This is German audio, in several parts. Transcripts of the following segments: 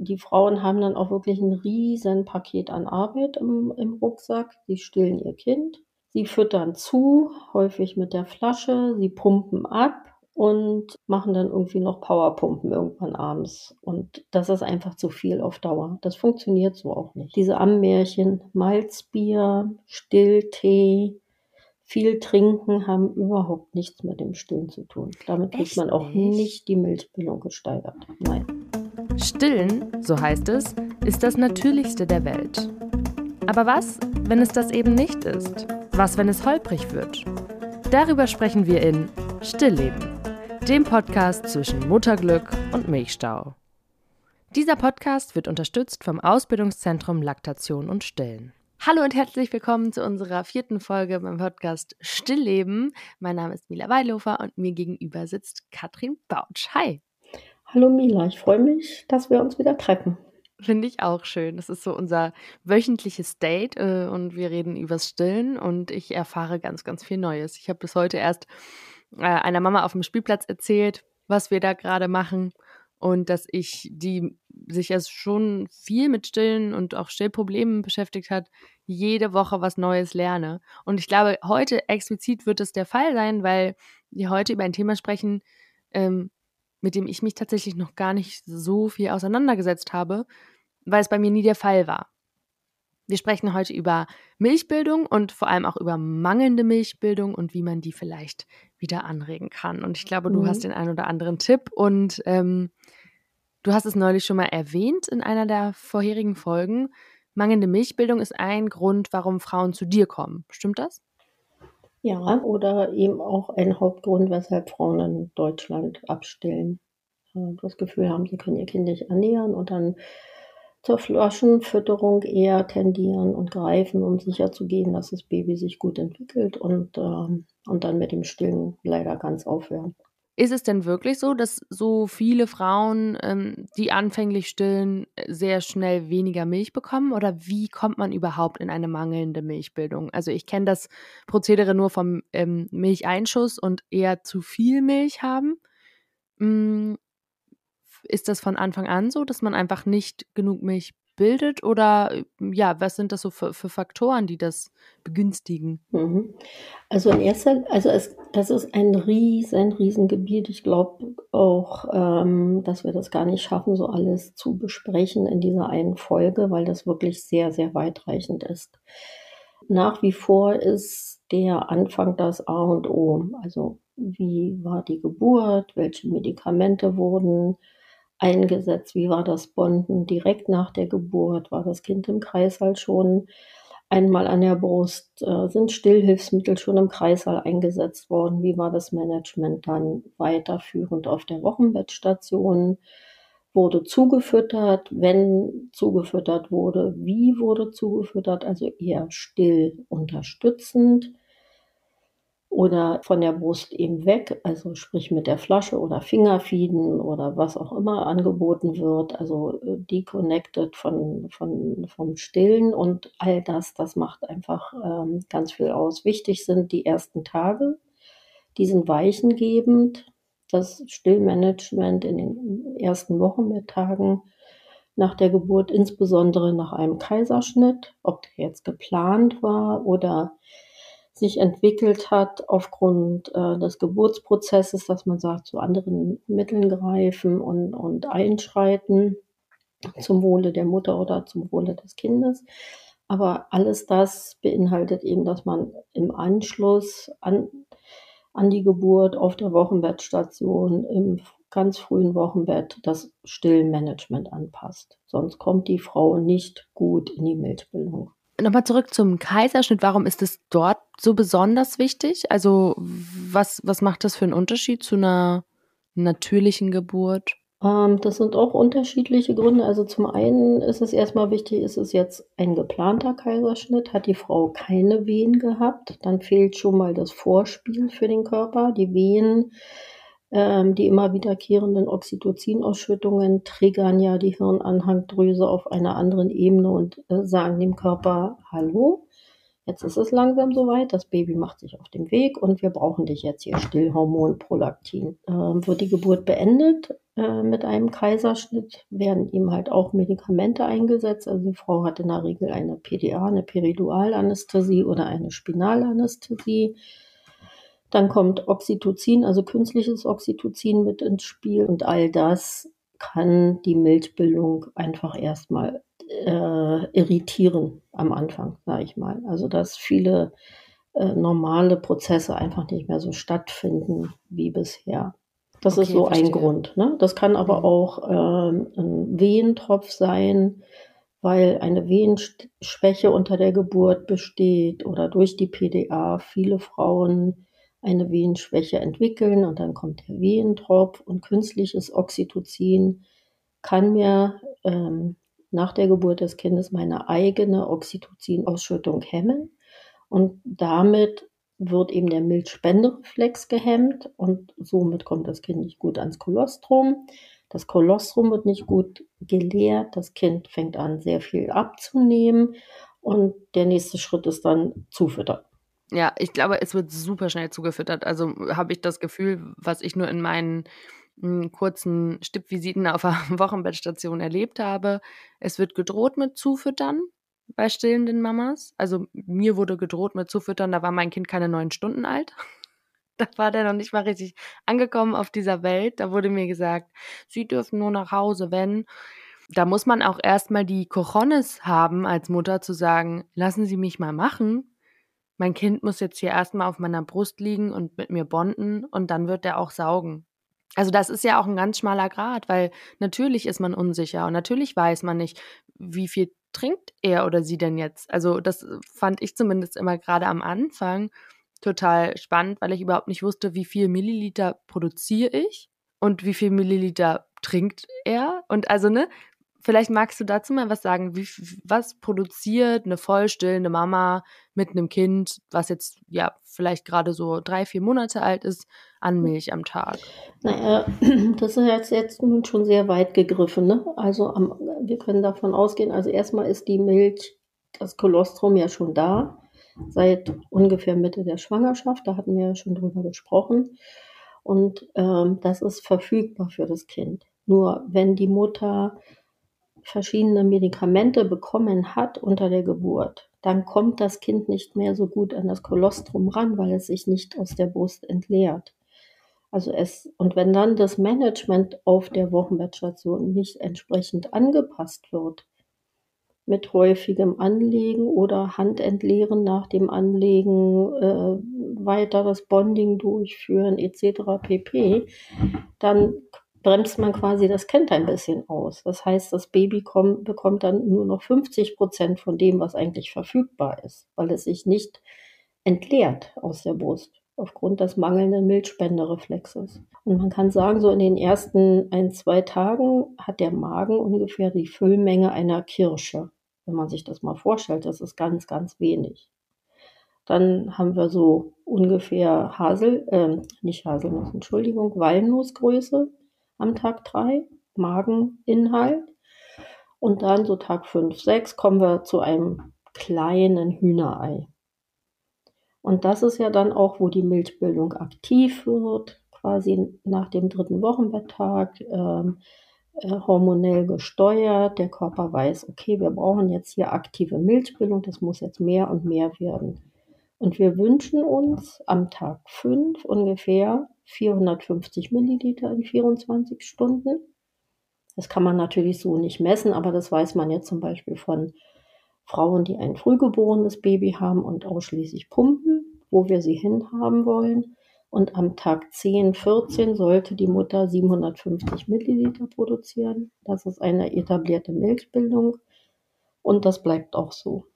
die Frauen haben dann auch wirklich ein riesen Paket an Arbeit im, im Rucksack. Sie stillen ihr Kind, sie füttern zu, häufig mit der Flasche, sie pumpen ab und machen dann irgendwie noch Powerpumpen irgendwann abends. Und das ist einfach zu viel auf Dauer. Das funktioniert so auch nicht. Diese Ammärchen, Malzbier, Stilltee, viel trinken haben überhaupt nichts mit dem Stillen zu tun. Damit kriegt man auch nicht? nicht die Milchbildung gesteigert. Nein. Stillen, so heißt es, ist das Natürlichste der Welt. Aber was, wenn es das eben nicht ist? Was, wenn es holprig wird? Darüber sprechen wir in Stillleben, dem Podcast zwischen Mutterglück und Milchstau. Dieser Podcast wird unterstützt vom Ausbildungszentrum Laktation und Stillen. Hallo und herzlich willkommen zu unserer vierten Folge beim Podcast Stillleben. Mein Name ist Mila Weilhofer und mir gegenüber sitzt Katrin Bautsch. Hi. Hallo Mila, ich freue mich, dass wir uns wieder treffen. Finde ich auch schön. Das ist so unser wöchentliches Date äh, und wir reden übers Stillen und ich erfahre ganz, ganz viel Neues. Ich habe bis heute erst äh, einer Mama auf dem Spielplatz erzählt, was wir da gerade machen und dass ich, die sich erst schon viel mit Stillen und auch Stillproblemen beschäftigt hat, jede Woche was Neues lerne. Und ich glaube, heute explizit wird es der Fall sein, weil wir heute über ein Thema sprechen, ähm, mit dem ich mich tatsächlich noch gar nicht so viel auseinandergesetzt habe, weil es bei mir nie der Fall war. Wir sprechen heute über Milchbildung und vor allem auch über mangelnde Milchbildung und wie man die vielleicht wieder anregen kann. Und ich glaube, du mhm. hast den einen oder anderen Tipp und ähm, du hast es neulich schon mal erwähnt in einer der vorherigen Folgen. Mangelnde Milchbildung ist ein Grund, warum Frauen zu dir kommen. Stimmt das? Ja, oder eben auch ein Hauptgrund, weshalb Frauen in Deutschland abstillen. Das Gefühl haben, sie können ihr Kind nicht ernähren und dann zur Flaschenfütterung eher tendieren und greifen, um sicherzugehen, dass das Baby sich gut entwickelt und, ähm, und dann mit dem Stillen leider ganz aufhören. Ist es denn wirklich so, dass so viele Frauen, ähm, die anfänglich stillen, sehr schnell weniger Milch bekommen? Oder wie kommt man überhaupt in eine mangelnde Milchbildung? Also ich kenne das Prozedere nur vom ähm, Milcheinschuss und eher zu viel Milch haben. Hm, ist das von Anfang an so, dass man einfach nicht genug Milch bildet? Oder äh, ja, was sind das so für, für Faktoren, die das begünstigen? Mhm. Also in erster, also es, das ist ein riesen, riesen Gebiet. Ich glaube auch, ähm, dass wir das gar nicht schaffen, so alles zu besprechen in dieser einen Folge, weil das wirklich sehr, sehr weitreichend ist. Nach wie vor ist der Anfang das A und O. Also wie war die Geburt, welche Medikamente wurden eingesetzt? Wie war das Bonden direkt nach der Geburt? War das Kind im Kreißsaal schon einmal an der Brust? Äh, sind Stillhilfsmittel schon im Kreißsaal eingesetzt worden? Wie war das Management dann weiterführend auf der Wochenbettstation? Wurde zugefüttert? Wenn zugefüttert wurde, wie wurde zugefüttert? Also eher still unterstützend oder von der Brust eben weg, also sprich mit der Flasche oder Fingerfieden oder was auch immer angeboten wird, also äh, deconnected von, von, vom Stillen und all das, das macht einfach ähm, ganz viel aus. Wichtig sind die ersten Tage, die sind weichengebend, das Stillmanagement in den ersten Wochen mit Tagen nach der Geburt, insbesondere nach einem Kaiserschnitt, ob der jetzt geplant war oder sich entwickelt hat aufgrund äh, des Geburtsprozesses, dass man sagt, zu anderen Mitteln greifen und, und einschreiten zum Wohle der Mutter oder zum Wohle des Kindes. Aber alles das beinhaltet eben, dass man im Anschluss an, an die Geburt auf der Wochenbettstation im ganz frühen Wochenbett das Stillmanagement anpasst. Sonst kommt die Frau nicht gut in die Milchbildung. Nochmal zurück zum Kaiserschnitt. Warum ist es dort so besonders wichtig? Also was, was macht das für einen Unterschied zu einer natürlichen Geburt? Ähm, das sind auch unterschiedliche Gründe. Also zum einen ist es erstmal wichtig, ist es jetzt ein geplanter Kaiserschnitt? Hat die Frau keine Wehen gehabt? Dann fehlt schon mal das Vorspiel für den Körper. Die Wehen ähm, die immer wiederkehrenden Oxytocin-Ausschüttungen triggern ja die Hirnanhangdrüse auf einer anderen Ebene und äh, sagen dem Körper, hallo, jetzt ist es langsam soweit, das Baby macht sich auf den Weg und wir brauchen dich jetzt hier Stillhormon Prolaktin. Ähm, wird die Geburt beendet, äh, mit einem Kaiserschnitt werden ihm halt auch Medikamente eingesetzt. Also die Frau hat in der Regel eine PDA, eine Peridualanästhesie oder eine Spinalanästhesie. Dann kommt Oxytocin, also künstliches Oxytocin mit ins Spiel und all das kann die Milchbildung einfach erstmal äh, irritieren am Anfang, sage ich mal. Also dass viele äh, normale Prozesse einfach nicht mehr so stattfinden wie bisher. Das okay, ist so verstehe. ein Grund. Ne? Das kann aber mhm. auch ähm, ein Wehentropf sein, weil eine Wehenschwäche unter der Geburt besteht oder durch die PDA viele Frauen eine Wehenschwäche entwickeln und dann kommt der Wehentropf und künstliches Oxytocin kann mir ähm, nach der Geburt des Kindes meine eigene Oxytocin-Ausschüttung hemmen und damit wird eben der Milchspendereflex gehemmt und somit kommt das Kind nicht gut ans Kolostrum. Das Kolostrum wird nicht gut geleert, das Kind fängt an, sehr viel abzunehmen und der nächste Schritt ist dann zufüttern. Ja, ich glaube, es wird super schnell zugefüttert. Also habe ich das Gefühl, was ich nur in meinen kurzen Stippvisiten auf der Wochenbettstation erlebt habe. Es wird gedroht mit Zufüttern bei stillenden Mamas. Also mir wurde gedroht mit Zufüttern, da war mein Kind keine neun Stunden alt. Da war der noch nicht mal richtig angekommen auf dieser Welt. Da wurde mir gesagt, sie dürfen nur nach Hause, wenn. Da muss man auch erstmal die Cojones haben, als Mutter zu sagen, lassen Sie mich mal machen. Mein Kind muss jetzt hier erstmal auf meiner Brust liegen und mit mir bonden und dann wird er auch saugen. Also das ist ja auch ein ganz schmaler Grad, weil natürlich ist man unsicher und natürlich weiß man nicht, wie viel trinkt er oder sie denn jetzt? Also das fand ich zumindest immer gerade am Anfang total spannend, weil ich überhaupt nicht wusste, wie viel Milliliter produziere ich und wie viel Milliliter trinkt er. Und also, ne, vielleicht magst du dazu mal was sagen. Wie, was produziert eine vollstillende Mama mit einem Kind, was jetzt ja vielleicht gerade so drei, vier Monate alt ist, an Milch am Tag? Naja, das ist jetzt, jetzt nun schon sehr weit gegriffen. Ne? Also am, wir können davon ausgehen, also erstmal ist die Milch, das Kolostrum ja schon da, seit ungefähr Mitte der Schwangerschaft. Da hatten wir ja schon drüber gesprochen. Und ähm, das ist verfügbar für das Kind. Nur wenn die Mutter verschiedene Medikamente bekommen hat unter der Geburt, dann kommt das Kind nicht mehr so gut an das Kolostrum ran, weil es sich nicht aus der Brust entleert. Also es, und wenn dann das Management auf der Wochenbettstation nicht entsprechend angepasst wird, mit häufigem Anlegen oder Handentleeren nach dem Anlegen, äh, weiter das Bonding durchführen etc. pp, dann bremst man quasi das Kind ein bisschen aus. Das heißt, das Baby kommt, bekommt dann nur noch 50 Prozent von dem, was eigentlich verfügbar ist, weil es sich nicht entleert aus der Brust aufgrund des mangelnden Milchspendereflexes. Und man kann sagen, so in den ersten ein, zwei Tagen hat der Magen ungefähr die Füllmenge einer Kirsche. Wenn man sich das mal vorstellt, das ist ganz, ganz wenig. Dann haben wir so ungefähr Hasel, äh, nicht Haselnuss, Entschuldigung, Walnussgröße am Tag 3, Mageninhalt. Und dann so Tag 5, 6 kommen wir zu einem kleinen Hühnerei. Und das ist ja dann auch, wo die Milchbildung aktiv wird, quasi nach dem dritten Wochenbetttag, ähm, äh, hormonell gesteuert. Der Körper weiß, okay, wir brauchen jetzt hier aktive Milchbildung, das muss jetzt mehr und mehr werden. Und wir wünschen uns am Tag 5 ungefähr 450 Milliliter in 24 Stunden. Das kann man natürlich so nicht messen, aber das weiß man jetzt zum Beispiel von Frauen, die ein frühgeborenes Baby haben und ausschließlich pumpen, wo wir sie hinhaben wollen. Und am Tag 10, 14 sollte die Mutter 750 Milliliter produzieren. Das ist eine etablierte Milchbildung und das bleibt auch so.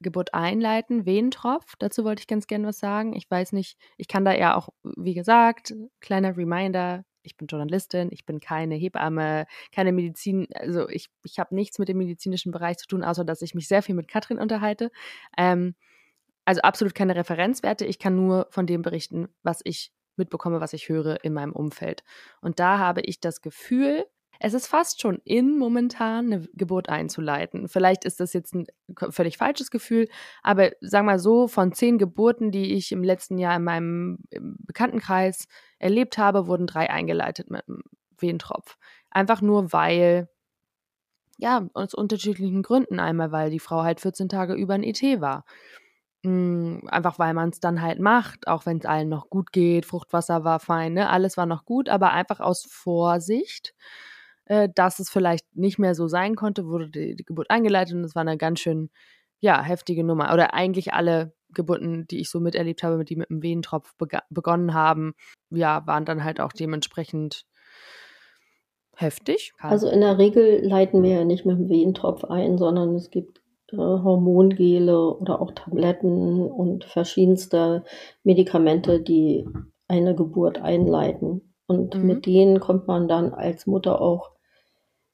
Geburt einleiten, Wehentropf. Dazu wollte ich ganz gerne was sagen. Ich weiß nicht, ich kann da ja auch, wie gesagt, kleiner Reminder, ich bin Journalistin, ich bin keine Hebamme, keine Medizin, also ich, ich habe nichts mit dem medizinischen Bereich zu tun, außer dass ich mich sehr viel mit Katrin unterhalte. Ähm, also absolut keine Referenzwerte, ich kann nur von dem berichten, was ich mitbekomme, was ich höre in meinem Umfeld. Und da habe ich das Gefühl, es ist fast schon in, momentan eine Geburt einzuleiten. Vielleicht ist das jetzt ein völlig falsches Gefühl, aber sag mal so, von zehn Geburten, die ich im letzten Jahr in meinem Bekanntenkreis erlebt habe, wurden drei eingeleitet mit Wehentropf. Einfach nur, weil, ja, aus unterschiedlichen Gründen. Einmal, weil die Frau halt 14 Tage über ein ET war. Mm, einfach weil man es dann halt macht, auch wenn es allen noch gut geht, Fruchtwasser war fein, ne? alles war noch gut, aber einfach aus Vorsicht, äh, dass es vielleicht nicht mehr so sein konnte, wurde die, die Geburt eingeleitet und es war eine ganz schön, ja, heftige Nummer. Oder eigentlich alle Geburten, die ich so miterlebt habe, mit die mit einem Wehentropf begonnen haben, ja, waren dann halt auch dementsprechend heftig. Also in der Regel leiten wir ja nicht mit dem Wehentropf ein, sondern es gibt äh, Hormongele oder auch Tabletten und verschiedenste Medikamente, die eine Geburt einleiten. Und mhm. mit denen kommt man dann als Mutter auch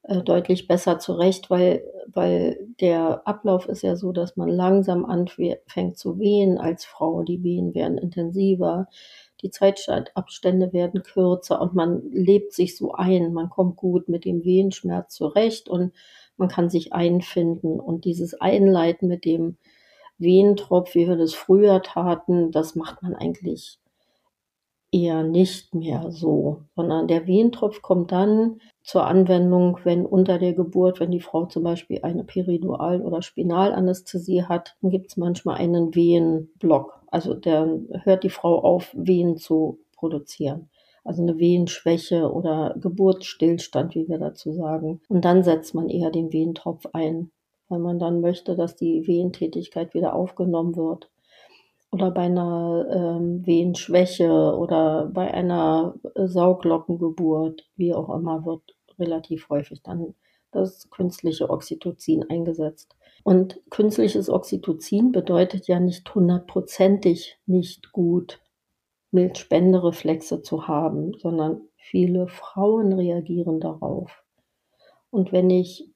äh, deutlich besser zurecht, weil, weil der Ablauf ist ja so, dass man langsam anfängt zu wehen als Frau. Die Wehen werden intensiver, die Zeitabstände werden kürzer und man lebt sich so ein. Man kommt gut mit dem Wehenschmerz zurecht und man kann sich einfinden und dieses Einleiten mit dem Wehentropf, wie wir das früher taten, das macht man eigentlich eher nicht mehr so, sondern der Wehentropf kommt dann zur Anwendung, wenn unter der Geburt, wenn die Frau zum Beispiel eine Peridual- oder Spinalanästhesie hat, dann gibt es manchmal einen Wehenblock. Also der hört die Frau auf, Wehen zu produzieren also eine Wehenschwäche oder Geburtsstillstand, wie wir dazu sagen. Und dann setzt man eher den Wehentropf ein, weil man dann möchte, dass die Wehentätigkeit wieder aufgenommen wird. Oder bei einer ähm, Wehenschwäche oder bei einer Sauglockengeburt, wie auch immer, wird relativ häufig dann das künstliche Oxytocin eingesetzt. Und künstliches Oxytocin bedeutet ja nicht hundertprozentig nicht gut Milzspendereflexe zu haben, sondern viele Frauen reagieren darauf. Und wenn ich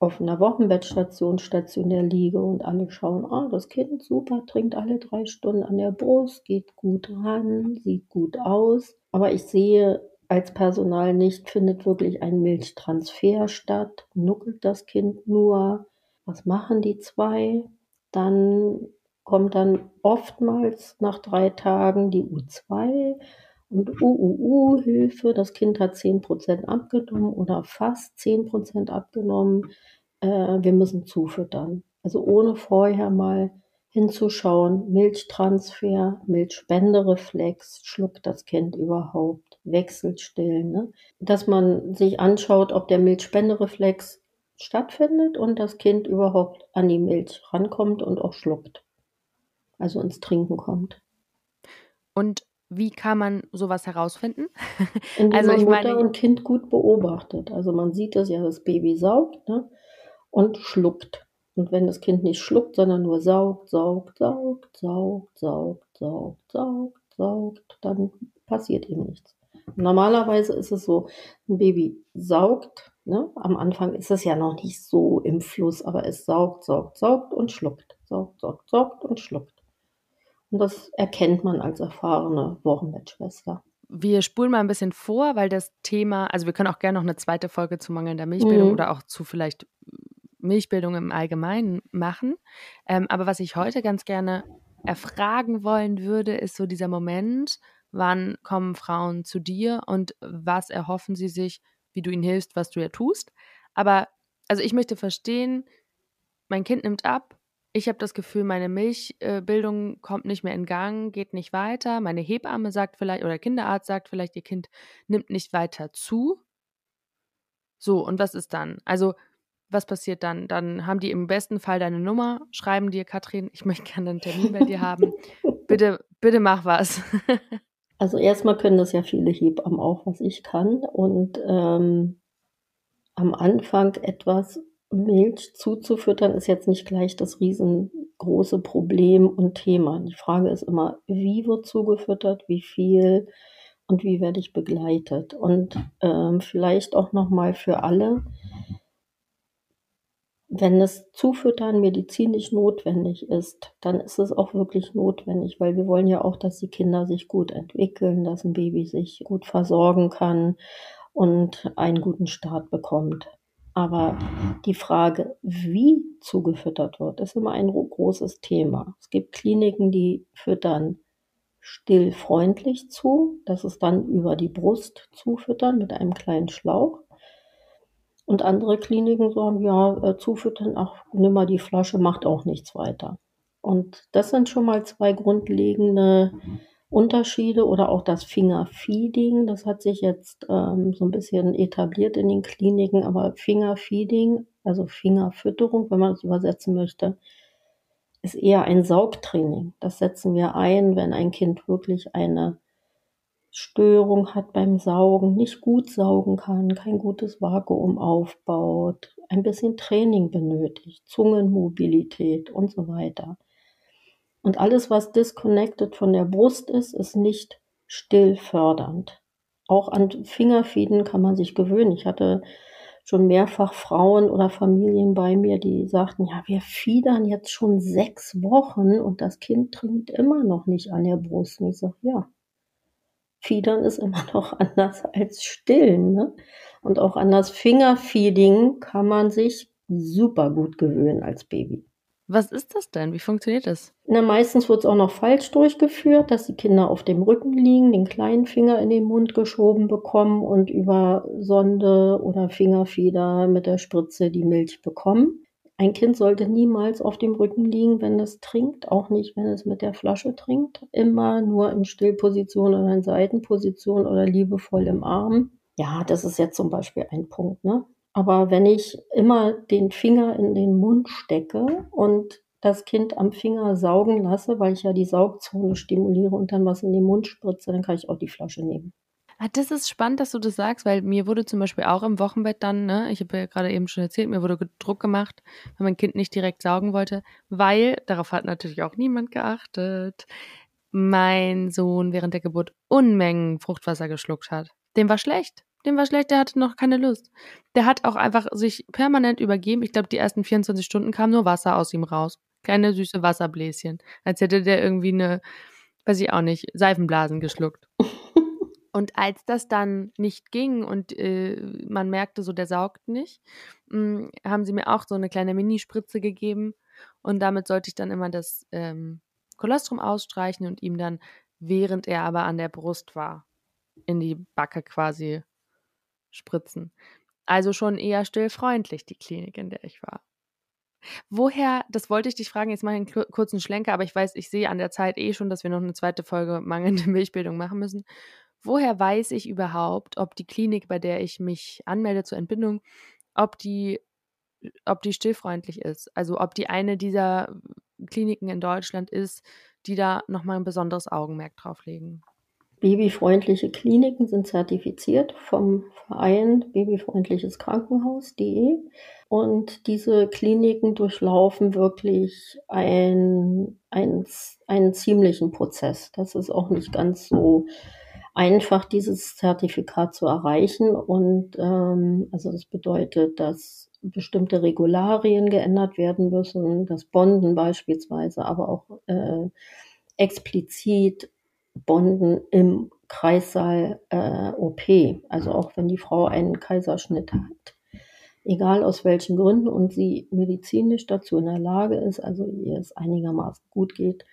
auf einer Wochenbettstation stationär liege und alle schauen, ah, das Kind super, trinkt alle drei Stunden an der Brust, geht gut ran, sieht gut aus, aber ich sehe als Personal nicht, findet wirklich ein Milchtransfer statt, nuckelt das Kind nur, was machen die zwei? Dann kommt dann oftmals nach drei Tagen die U2 und UUU-Hilfe. Das Kind hat 10% abgenommen oder fast 10% abgenommen. Äh, wir müssen zufüttern. Also ohne vorher mal hinzuschauen, Milchtransfer, Milchspendereflex, schluckt das Kind überhaupt, wechselt still. Ne? Dass man sich anschaut, ob der Milchspendereflex stattfindet und das Kind überhaupt an die Milch rankommt und auch schluckt also ins Trinken kommt. Und wie kann man sowas herausfinden? Indem also man Mutter meine, und Kind gut beobachtet. Also man sieht das ja, das Baby saugt ne? und schluckt. Und wenn das Kind nicht schluckt, sondern nur saugt, saugt, saugt, saugt, saugt, saugt, saugt, saugt, dann passiert ihm nichts. Normalerweise ist es so, ein Baby saugt. Ne? Am Anfang ist es ja noch nicht so im Fluss, aber es saugt, saugt, saugt und schluckt. Saugt, saugt, saugt und schluckt. Und das erkennt man als erfahrene Wochenbettschwester. Wir spulen mal ein bisschen vor, weil das Thema, also wir können auch gerne noch eine zweite Folge zu mangelnder Milchbildung mhm. oder auch zu vielleicht Milchbildung im Allgemeinen machen. Ähm, aber was ich heute ganz gerne erfragen wollen würde, ist so dieser Moment, wann kommen Frauen zu dir und was erhoffen sie sich, wie du ihnen hilfst, was du ja tust. Aber also ich möchte verstehen, mein Kind nimmt ab, ich habe das Gefühl, meine Milchbildung kommt nicht mehr in Gang, geht nicht weiter. Meine Hebamme sagt vielleicht, oder Kinderarzt sagt vielleicht, ihr Kind nimmt nicht weiter zu. So, und was ist dann? Also, was passiert dann? Dann haben die im besten Fall deine Nummer, schreiben dir, Katrin, ich möchte gerne einen Termin bei dir haben. Bitte, bitte mach was. also erstmal können das ja viele Hebammen auch, was ich kann. Und ähm, am Anfang etwas Milch zuzufüttern ist jetzt nicht gleich das riesengroße Problem und Thema. Die Frage ist immer, wie wird zugefüttert, wie viel und wie werde ich begleitet? Und ähm, vielleicht auch nochmal für alle, wenn das Zufüttern medizinisch notwendig ist, dann ist es auch wirklich notwendig, weil wir wollen ja auch, dass die Kinder sich gut entwickeln, dass ein Baby sich gut versorgen kann und einen guten Start bekommt. Aber die Frage, wie zugefüttert wird, ist immer ein großes Thema. Es gibt Kliniken, die füttern stillfreundlich zu. Das ist dann über die Brust zufüttern mit einem kleinen Schlauch. Und andere Kliniken sagen, ja, äh, zufüttern, ach, nimm mal die Flasche, macht auch nichts weiter. Und das sind schon mal zwei grundlegende Unterschiede oder auch das Fingerfeeding. Das hat sich jetzt ähm, so ein bisschen etabliert in den Kliniken, aber Fingerfeeding, also Fingerfütterung, wenn man es übersetzen möchte, ist eher ein Saugtraining. Das setzen wir ein, wenn ein Kind wirklich eine Störung hat beim Saugen, nicht gut saugen kann, kein gutes Vakuum aufbaut, ein bisschen Training benötigt, Zungenmobilität und so weiter. Und alles, was disconnected von der Brust ist, ist nicht stillfördernd. Auch an Fingerfeeden kann man sich gewöhnen. Ich hatte schon mehrfach Frauen oder Familien bei mir, die sagten, ja, wir fiedern jetzt schon sechs Wochen und das Kind trinkt immer noch nicht an der Brust. Und ich sage, ja, Fiedern ist immer noch anders als Stillen. Ne? Und auch an das Fingerfeeding kann man sich super gut gewöhnen als Baby. Was ist das denn? Wie funktioniert das? Na, meistens wird es auch noch falsch durchgeführt, dass die Kinder auf dem Rücken liegen, den kleinen Finger in den Mund geschoben bekommen und über Sonde oder Fingerfeder mit der Spritze die Milch bekommen. Ein Kind sollte niemals auf dem Rücken liegen, wenn es trinkt, auch nicht, wenn es mit der Flasche trinkt. Immer nur in Stillposition oder in Seitenposition oder liebevoll im Arm. Ja, das ist jetzt zum Beispiel ein Punkt. Ne? Aber wenn ich immer den Finger in den Mund stecke und das Kind am Finger saugen lasse, weil ich ja die Saugzone stimuliere und dann was in den Mund spritze, dann kann ich auch die Flasche nehmen. Ah, das ist spannend, dass du das sagst, weil mir wurde zum Beispiel auch im Wochenbett dann, ne, ich habe ja gerade eben schon erzählt, mir wurde Druck gemacht, wenn mein Kind nicht direkt saugen wollte, weil, darauf hat natürlich auch niemand geachtet, mein Sohn während der Geburt Unmengen Fruchtwasser geschluckt hat. Dem war schlecht. Dem war schlecht, der hatte noch keine Lust. Der hat auch einfach sich permanent übergeben. Ich glaube, die ersten 24 Stunden kam nur Wasser aus ihm raus. Kleine süße Wasserbläschen. Als hätte der irgendwie eine, weiß ich auch nicht, Seifenblasen geschluckt. Und als das dann nicht ging und äh, man merkte so, der saugt nicht, mh, hm, haben sie mir auch so eine kleine Minispritze gegeben. Und damit sollte ich dann immer das ähm, Kolostrum ausstreichen und ihm dann, während er aber an der Brust war, in die Backe quasi spritzen. Also schon eher stillfreundlich, die Klinik, in der ich war. Woher, das wollte ich dich fragen, jetzt mache ich einen kurzen Schlenker, aber ich weiß, ich sehe an der Zeit eh schon, dass wir noch eine zweite Folge mangelnde Milchbildung machen müssen. Woher weiß ich überhaupt, ob die Klinik, bei der ich mich anmelde zur Entbindung, ob die, ob die stillfreundlich ist? Also ob die eine dieser Kliniken in Deutschland ist, die da nochmal ein besonderes Augenmerk drauf legen? Babyfreundliche Kliniken sind zertifiziert vom Verein Babyfreundliches Krankenhaus.de und diese Kliniken durchlaufen wirklich ein, ein, einen ziemlichen Prozess. Das ist auch nicht ganz so einfach, dieses Zertifikat zu erreichen. Und ähm, also das bedeutet, dass bestimmte Regularien geändert werden müssen, das Bonden beispielsweise, aber auch äh, explizit Bonden im Kreissaal äh, OP, also auch wenn die Frau einen Kaiserschnitt hat. Egal aus welchen Gründen und sie medizinisch dazu in der Lage ist, also ihr es einigermaßen gut geht,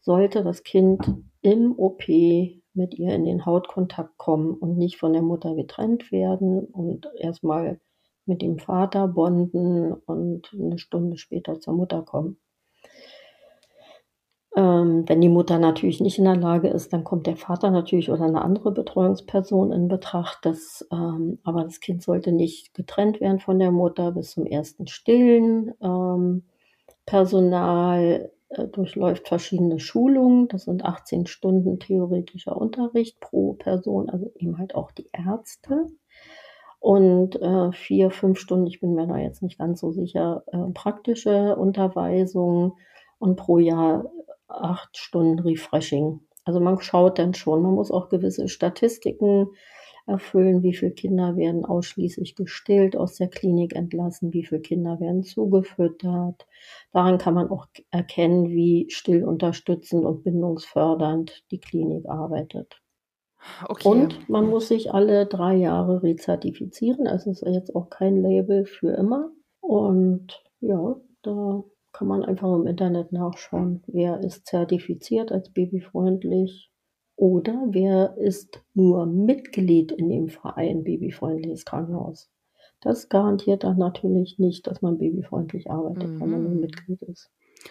sollte das Kind im OP mit ihr in den Hautkontakt kommen und nicht von der Mutter getrennt werden und erstmal mit dem Vater bonden und eine Stunde später zur Mutter kommen. Ähm, wenn die Mutter natürlich nicht in der Lage ist, dann kommt der Vater natürlich oder eine andere Betreuungsperson in Betracht. Das, ähm, aber das Kind sollte nicht getrennt werden von der Mutter bis zum ersten Stillen. Ähm, Personal äh, durchläuft verschiedene Schulungen. Das sind 18 Stunden theoretischer Unterricht pro Person, also eben halt auch die Ärzte. Und äh, vier, fünf Stunden, ich bin mir da jetzt nicht ganz so sicher, äh, praktische Unterweisung und pro Jahr acht Stunden Refreshing. Also man schaut dann schon, man muss auch gewisse Statistiken erfüllen, wie viele Kinder werden ausschließlich gestillt, aus der Klinik entlassen, wie viele Kinder werden zugefüttert. Daran kann man auch erkennen, wie stillunterstützend und bindungsfördernd die Klinik arbeitet. Okay. Und man muss sich alle drei Jahre rezertifizieren. Es ist jetzt auch kein Label für immer. Und ja, da kann man einfach im Internet nachschauen, wer ist zertifiziert als babyfreundlich oder wer ist nur Mitglied in dem Verein Babyfreundliches Krankenhaus. Das garantiert dann natürlich nicht, dass man babyfreundlich arbeitet, mhm. wenn man nur mhm. Mitglied ist.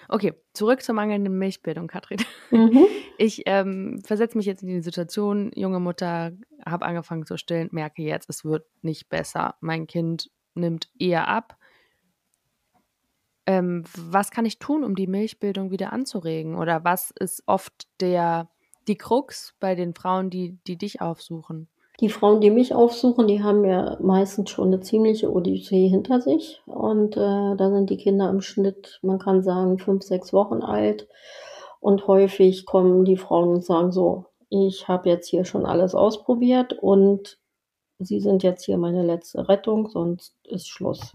Okay, zurück zur mangelnden Milchbildung, Katrin. Mhm. Ich ähm, versetze mich jetzt in die Situation, junge Mutter, habe angefangen zu stillen, merke jetzt, es wird nicht besser. Mein Kind nimmt eher ab. Ähm, was kann ich tun, um die Milchbildung wieder anzuregen? Oder was ist oft der, die Krux bei den Frauen, die, die dich aufsuchen? Die Frauen, die mich aufsuchen, die haben ja meistens schon eine ziemliche Odyssee hinter sich. Und äh, da sind die Kinder im Schnitt, man kann sagen, fünf, sechs Wochen alt. Und häufig kommen die Frauen und sagen so, ich habe jetzt hier schon alles ausprobiert und Sie sind jetzt hier meine letzte Rettung, sonst ist Schluss.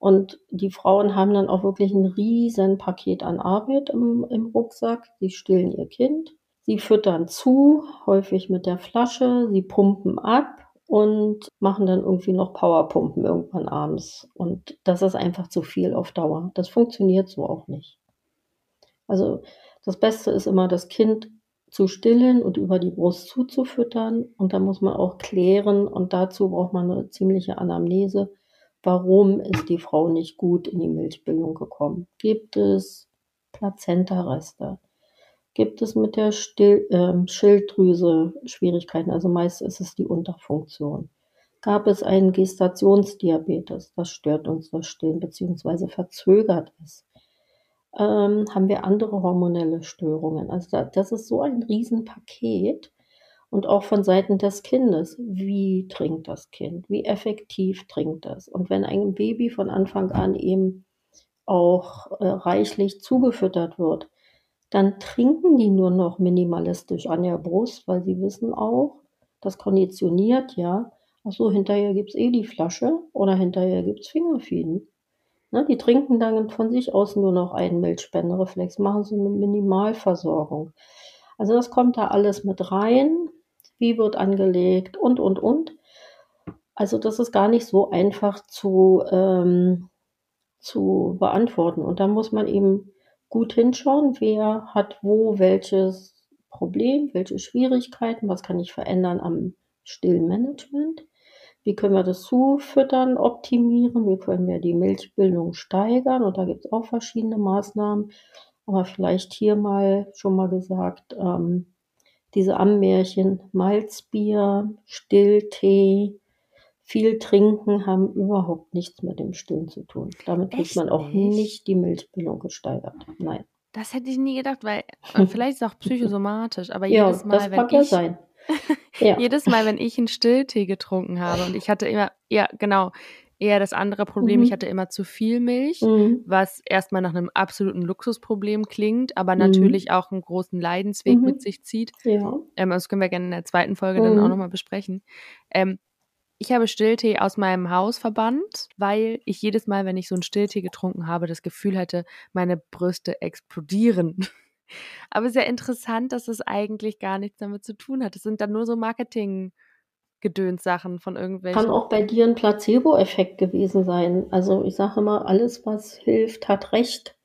Und die Frauen haben dann auch wirklich ein riesen Paket an Arbeit im, im Rucksack. Sie stillen ihr Kind, Sie füttern zu, häufig mit der Flasche, sie pumpen ab und machen dann irgendwie noch Powerpumpen irgendwann abends. Und das ist einfach zu viel auf Dauer. Das funktioniert so auch nicht. Also das Beste ist immer, das Kind zu stillen und über die Brust zuzufüttern. Und da muss man auch klären und dazu braucht man eine ziemliche Anamnese. Warum ist die Frau nicht gut in die Milchbildung gekommen? Gibt es Plazenta-Reste? gibt es mit der Still äh, Schilddrüse Schwierigkeiten. Also meist ist es die Unterfunktion. Gab es einen Gestationsdiabetes, das stört uns das Stillen bzw. verzögert es. Ähm, haben wir andere hormonelle Störungen. Also da, das ist so ein Riesenpaket. Und auch von Seiten des Kindes. Wie trinkt das Kind? Wie effektiv trinkt es? Und wenn ein Baby von Anfang an eben auch äh, reichlich zugefüttert wird, dann trinken die nur noch minimalistisch an der Brust, weil sie wissen auch, das konditioniert ja, ach so, hinterher gibt's eh die Flasche oder hinterher gibt's Fingerfeeden. Ne, die trinken dann von sich aus nur noch einen Milchspendereflex, machen so eine Minimalversorgung. Also das kommt da alles mit rein. Wie wird angelegt und, und, und. Also das ist gar nicht so einfach zu, ähm, zu beantworten. Und da muss man eben gut hinschauen, wer hat wo welches Problem, welche Schwierigkeiten, was kann ich verändern am Stillmanagement, wie können wir das Zufüttern optimieren, wie können wir die Milchbildung steigern und da gibt es auch verschiedene Maßnahmen, aber vielleicht hier mal schon mal gesagt, ähm, diese Ammärchen, Malzbier, Stilltee, viel trinken haben überhaupt nichts mit dem Stillen zu tun. Damit kriegt man auch nicht? nicht die Milchbildung gesteigert. Nein. Das hätte ich nie gedacht, weil äh, vielleicht ist es auch psychosomatisch, aber ja, jedes Mal, das wenn ich sein. ja. jedes Mal, wenn ich einen Stilltee getrunken habe und ich hatte immer, ja genau, eher das andere Problem, mhm. ich hatte immer zu viel Milch, mhm. was erstmal nach einem absoluten Luxusproblem klingt, aber mhm. natürlich auch einen großen Leidensweg mit mhm. sich zieht. Ja. Ähm, das können wir gerne in der zweiten Folge dann auch mhm. nochmal besprechen. Ähm, ich habe Stilltee aus meinem Haus verbannt, weil ich jedes Mal, wenn ich so einen Stilltee getrunken habe, das Gefühl hatte, meine Brüste explodieren. Aber sehr interessant, dass es eigentlich gar nichts damit zu tun hat. Es sind dann nur so Marketing- Gedönssachen von irgendwelchen. Kann auch bei dir ein Placebo-Effekt gewesen sein. Also ich sage immer, alles, was hilft, hat Recht.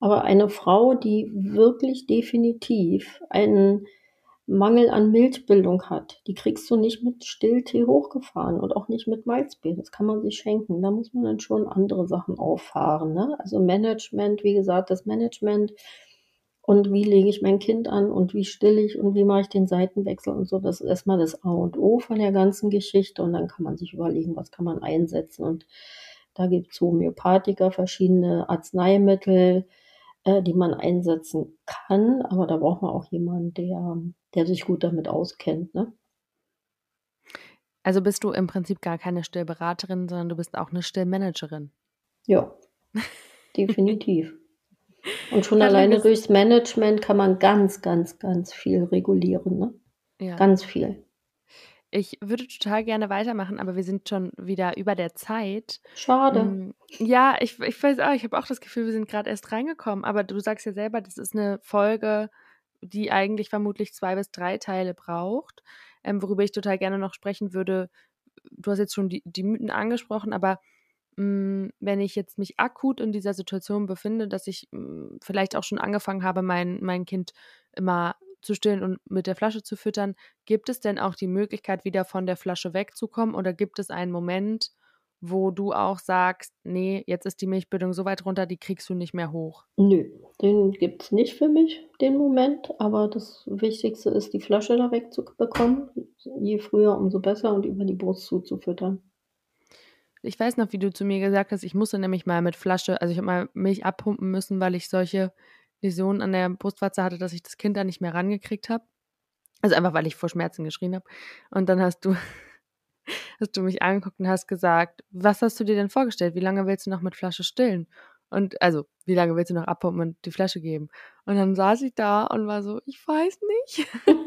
Aber eine Frau, die wirklich definitiv einen Mangel an Milchbildung hat, die kriegst du nicht mit Stilltee hochgefahren und auch nicht mit Malzbier. Das kann man sich schenken. Da muss man dann schon andere Sachen auffahren. Ne? Also Management, wie gesagt, das Management und wie lege ich mein Kind an und wie still ich und wie mache ich den Seitenwechsel und so. Das ist erstmal das A und O von der ganzen Geschichte und dann kann man sich überlegen, was kann man einsetzen. Und da gibt es Homöopathika, verschiedene Arzneimittel, äh, die man einsetzen kann, aber da braucht man auch jemanden, der, der sich gut damit auskennt. Ne? Also bist du im Prinzip gar keine Stillberaterin, sondern du bist auch eine Stillmanagerin. Ja, definitiv. Und schon alleine durchs Management kann man ganz, ganz, ganz viel regulieren. Ne? Ja. Ganz viel. Ich würde total gerne weitermachen, aber wir sind schon wieder über der Zeit. Schade. Hm, ja, ich, ich weiß auch, ich habe auch das Gefühl, wir sind gerade erst reingekommen. Aber du sagst ja selber, das ist eine Folge, die eigentlich vermutlich zwei bis drei Teile braucht. Ähm, worüber ich total gerne noch sprechen würde. Du hast jetzt schon die, die Mythen angesprochen, aber wenn ich jetzt mich akut in dieser Situation befinde, dass ich hm, vielleicht auch schon angefangen habe, mein, mein Kind immer zu stillen und mit der Flasche zu füttern, gibt es denn auch die Möglichkeit, wieder von der Flasche wegzukommen oder gibt es einen Moment, wo du auch sagst, nee, jetzt ist die Milchbildung so weit runter, die kriegst du nicht mehr hoch? Nö, den gibt es nicht für mich, den Moment. Aber das Wichtigste ist, die Flasche da wegzubekommen. Je früher, umso besser und über die Brust zuzufüttern. Ich weiß noch, wie du zu mir gesagt hast, ich musste nämlich mal mit Flasche, also ich habe mal Milch abpumpen müssen, weil ich solche Läsionen an der Brustwarze hatte, dass ich das Kind da nicht mehr rangekriegt habe. Also einfach, weil ich vor Schmerzen geschrien habe. Und dann hast du hast du mich angeguckt und hast gesagt, was hast du dir denn vorgestellt? Wie lange willst du noch mit Flasche stillen? Und also, wie lange willst du noch abpumpen und die Flasche geben? Und dann saß ich da und war so, ich weiß nicht.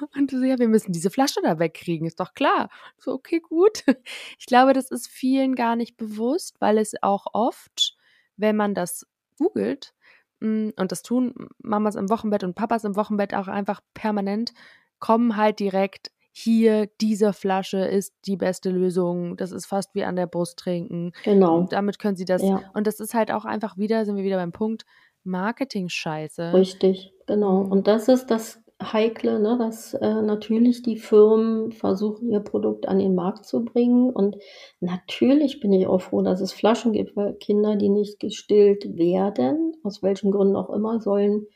und du so, ja, wir müssen diese Flasche da wegkriegen, ist doch klar. So, okay, gut. Ich glaube, das ist vielen gar nicht bewusst, weil es auch oft, wenn man das googelt, mm, und das tun Mamas im Wochenbett und Papas im Wochenbett auch einfach permanent, kommen halt direkt hier, diese Flasche ist die beste Lösung. Das ist fast wie an der Brust trinken. Genau. Und damit können sie das. Ja. Und das ist halt auch einfach wieder, sind wir wieder beim Punkt, Marketing-Scheiße. Richtig, genau. Und das ist das Heikle, ne, dass äh, natürlich die Firmen versuchen, ihr Produkt an den Markt zu bringen. Und natürlich bin ich auch froh, dass es Flaschen gibt, weil Kinder, die nicht gestillt werden, aus welchen Gründen auch immer, sollen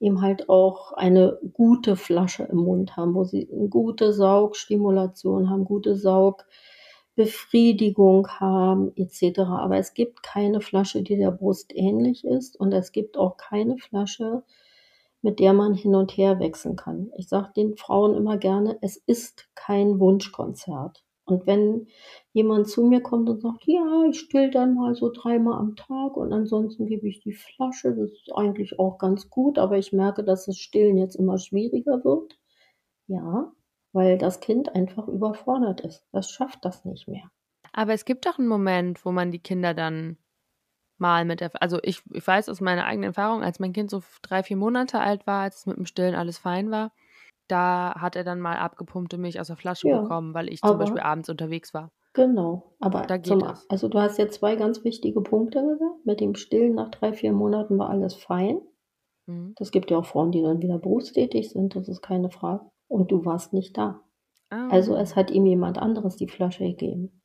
eben halt auch eine gute Flasche im Mund haben, wo sie eine gute Saugstimulation haben, gute Saugbefriedigung haben, etc. Aber es gibt keine Flasche, die der Brust ähnlich ist und es gibt auch keine Flasche, mit der man hin und her wechseln kann. Ich sage den Frauen immer gerne, es ist kein Wunschkonzert. Und wenn jemand zu mir kommt und sagt, ja, ich still dann mal so dreimal am Tag und ansonsten gebe ich die Flasche, das ist eigentlich auch ganz gut, aber ich merke, dass das Stillen jetzt immer schwieriger wird. Ja, weil das Kind einfach überfordert ist. Das schafft das nicht mehr. Aber es gibt doch einen Moment, wo man die Kinder dann mal mit der, also ich, ich weiß aus meiner eigenen Erfahrung, als mein Kind so drei, vier Monate alt war, als es mit dem Stillen alles fein war, da hat er dann mal abgepumpte Milch aus der Flasche ja, bekommen, weil ich zum Beispiel abends unterwegs war. Genau, aber da geht zum, das. Also du hast jetzt zwei ganz wichtige Punkte gesagt. Mit dem Stillen nach drei, vier Monaten war alles fein. Mhm. Das gibt ja auch Frauen, die dann wieder berufstätig sind, das ist keine Frage. Und du warst nicht da. Ah. Also es hat ihm jemand anderes die Flasche gegeben.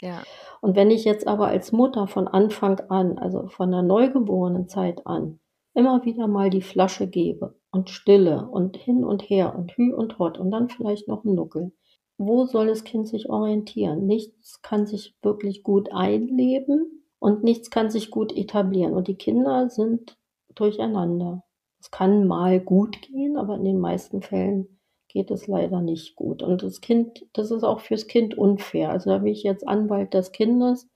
Ja. Und wenn ich jetzt aber als Mutter von Anfang an, also von der neugeborenen Zeit an, immer wieder mal die Flasche gebe und stille und hin und her und hü und hot und dann vielleicht noch ein Nuckel. Wo soll das Kind sich orientieren? Nichts kann sich wirklich gut einleben und nichts kann sich gut etablieren. Und die Kinder sind durcheinander. Es kann mal gut gehen, aber in den meisten Fällen geht es leider nicht gut. Und das Kind, das ist auch fürs Kind unfair. Also da bin ich jetzt Anwalt des Kindes.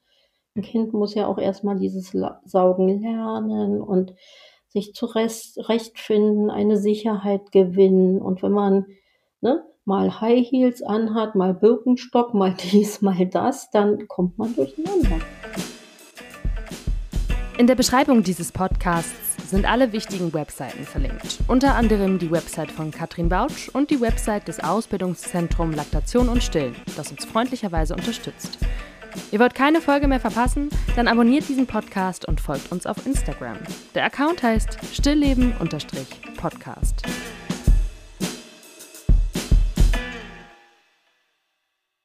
Ein Kind muss ja auch erstmal dieses Saugen lernen und sich zurechtfinden, eine Sicherheit gewinnen. Und wenn man ne, mal High Heels anhat, mal Birkenstock, mal dies, mal das, dann kommt man durcheinander. In der Beschreibung dieses Podcasts sind alle wichtigen Webseiten verlinkt. Unter anderem die Website von Katrin Bautsch und die Website des Ausbildungszentrums Laktation und Stillen, das uns freundlicherweise unterstützt. Ihr wollt keine Folge mehr verpassen? Dann abonniert diesen Podcast und folgt uns auf Instagram. Der Account heißt stillleben-podcast.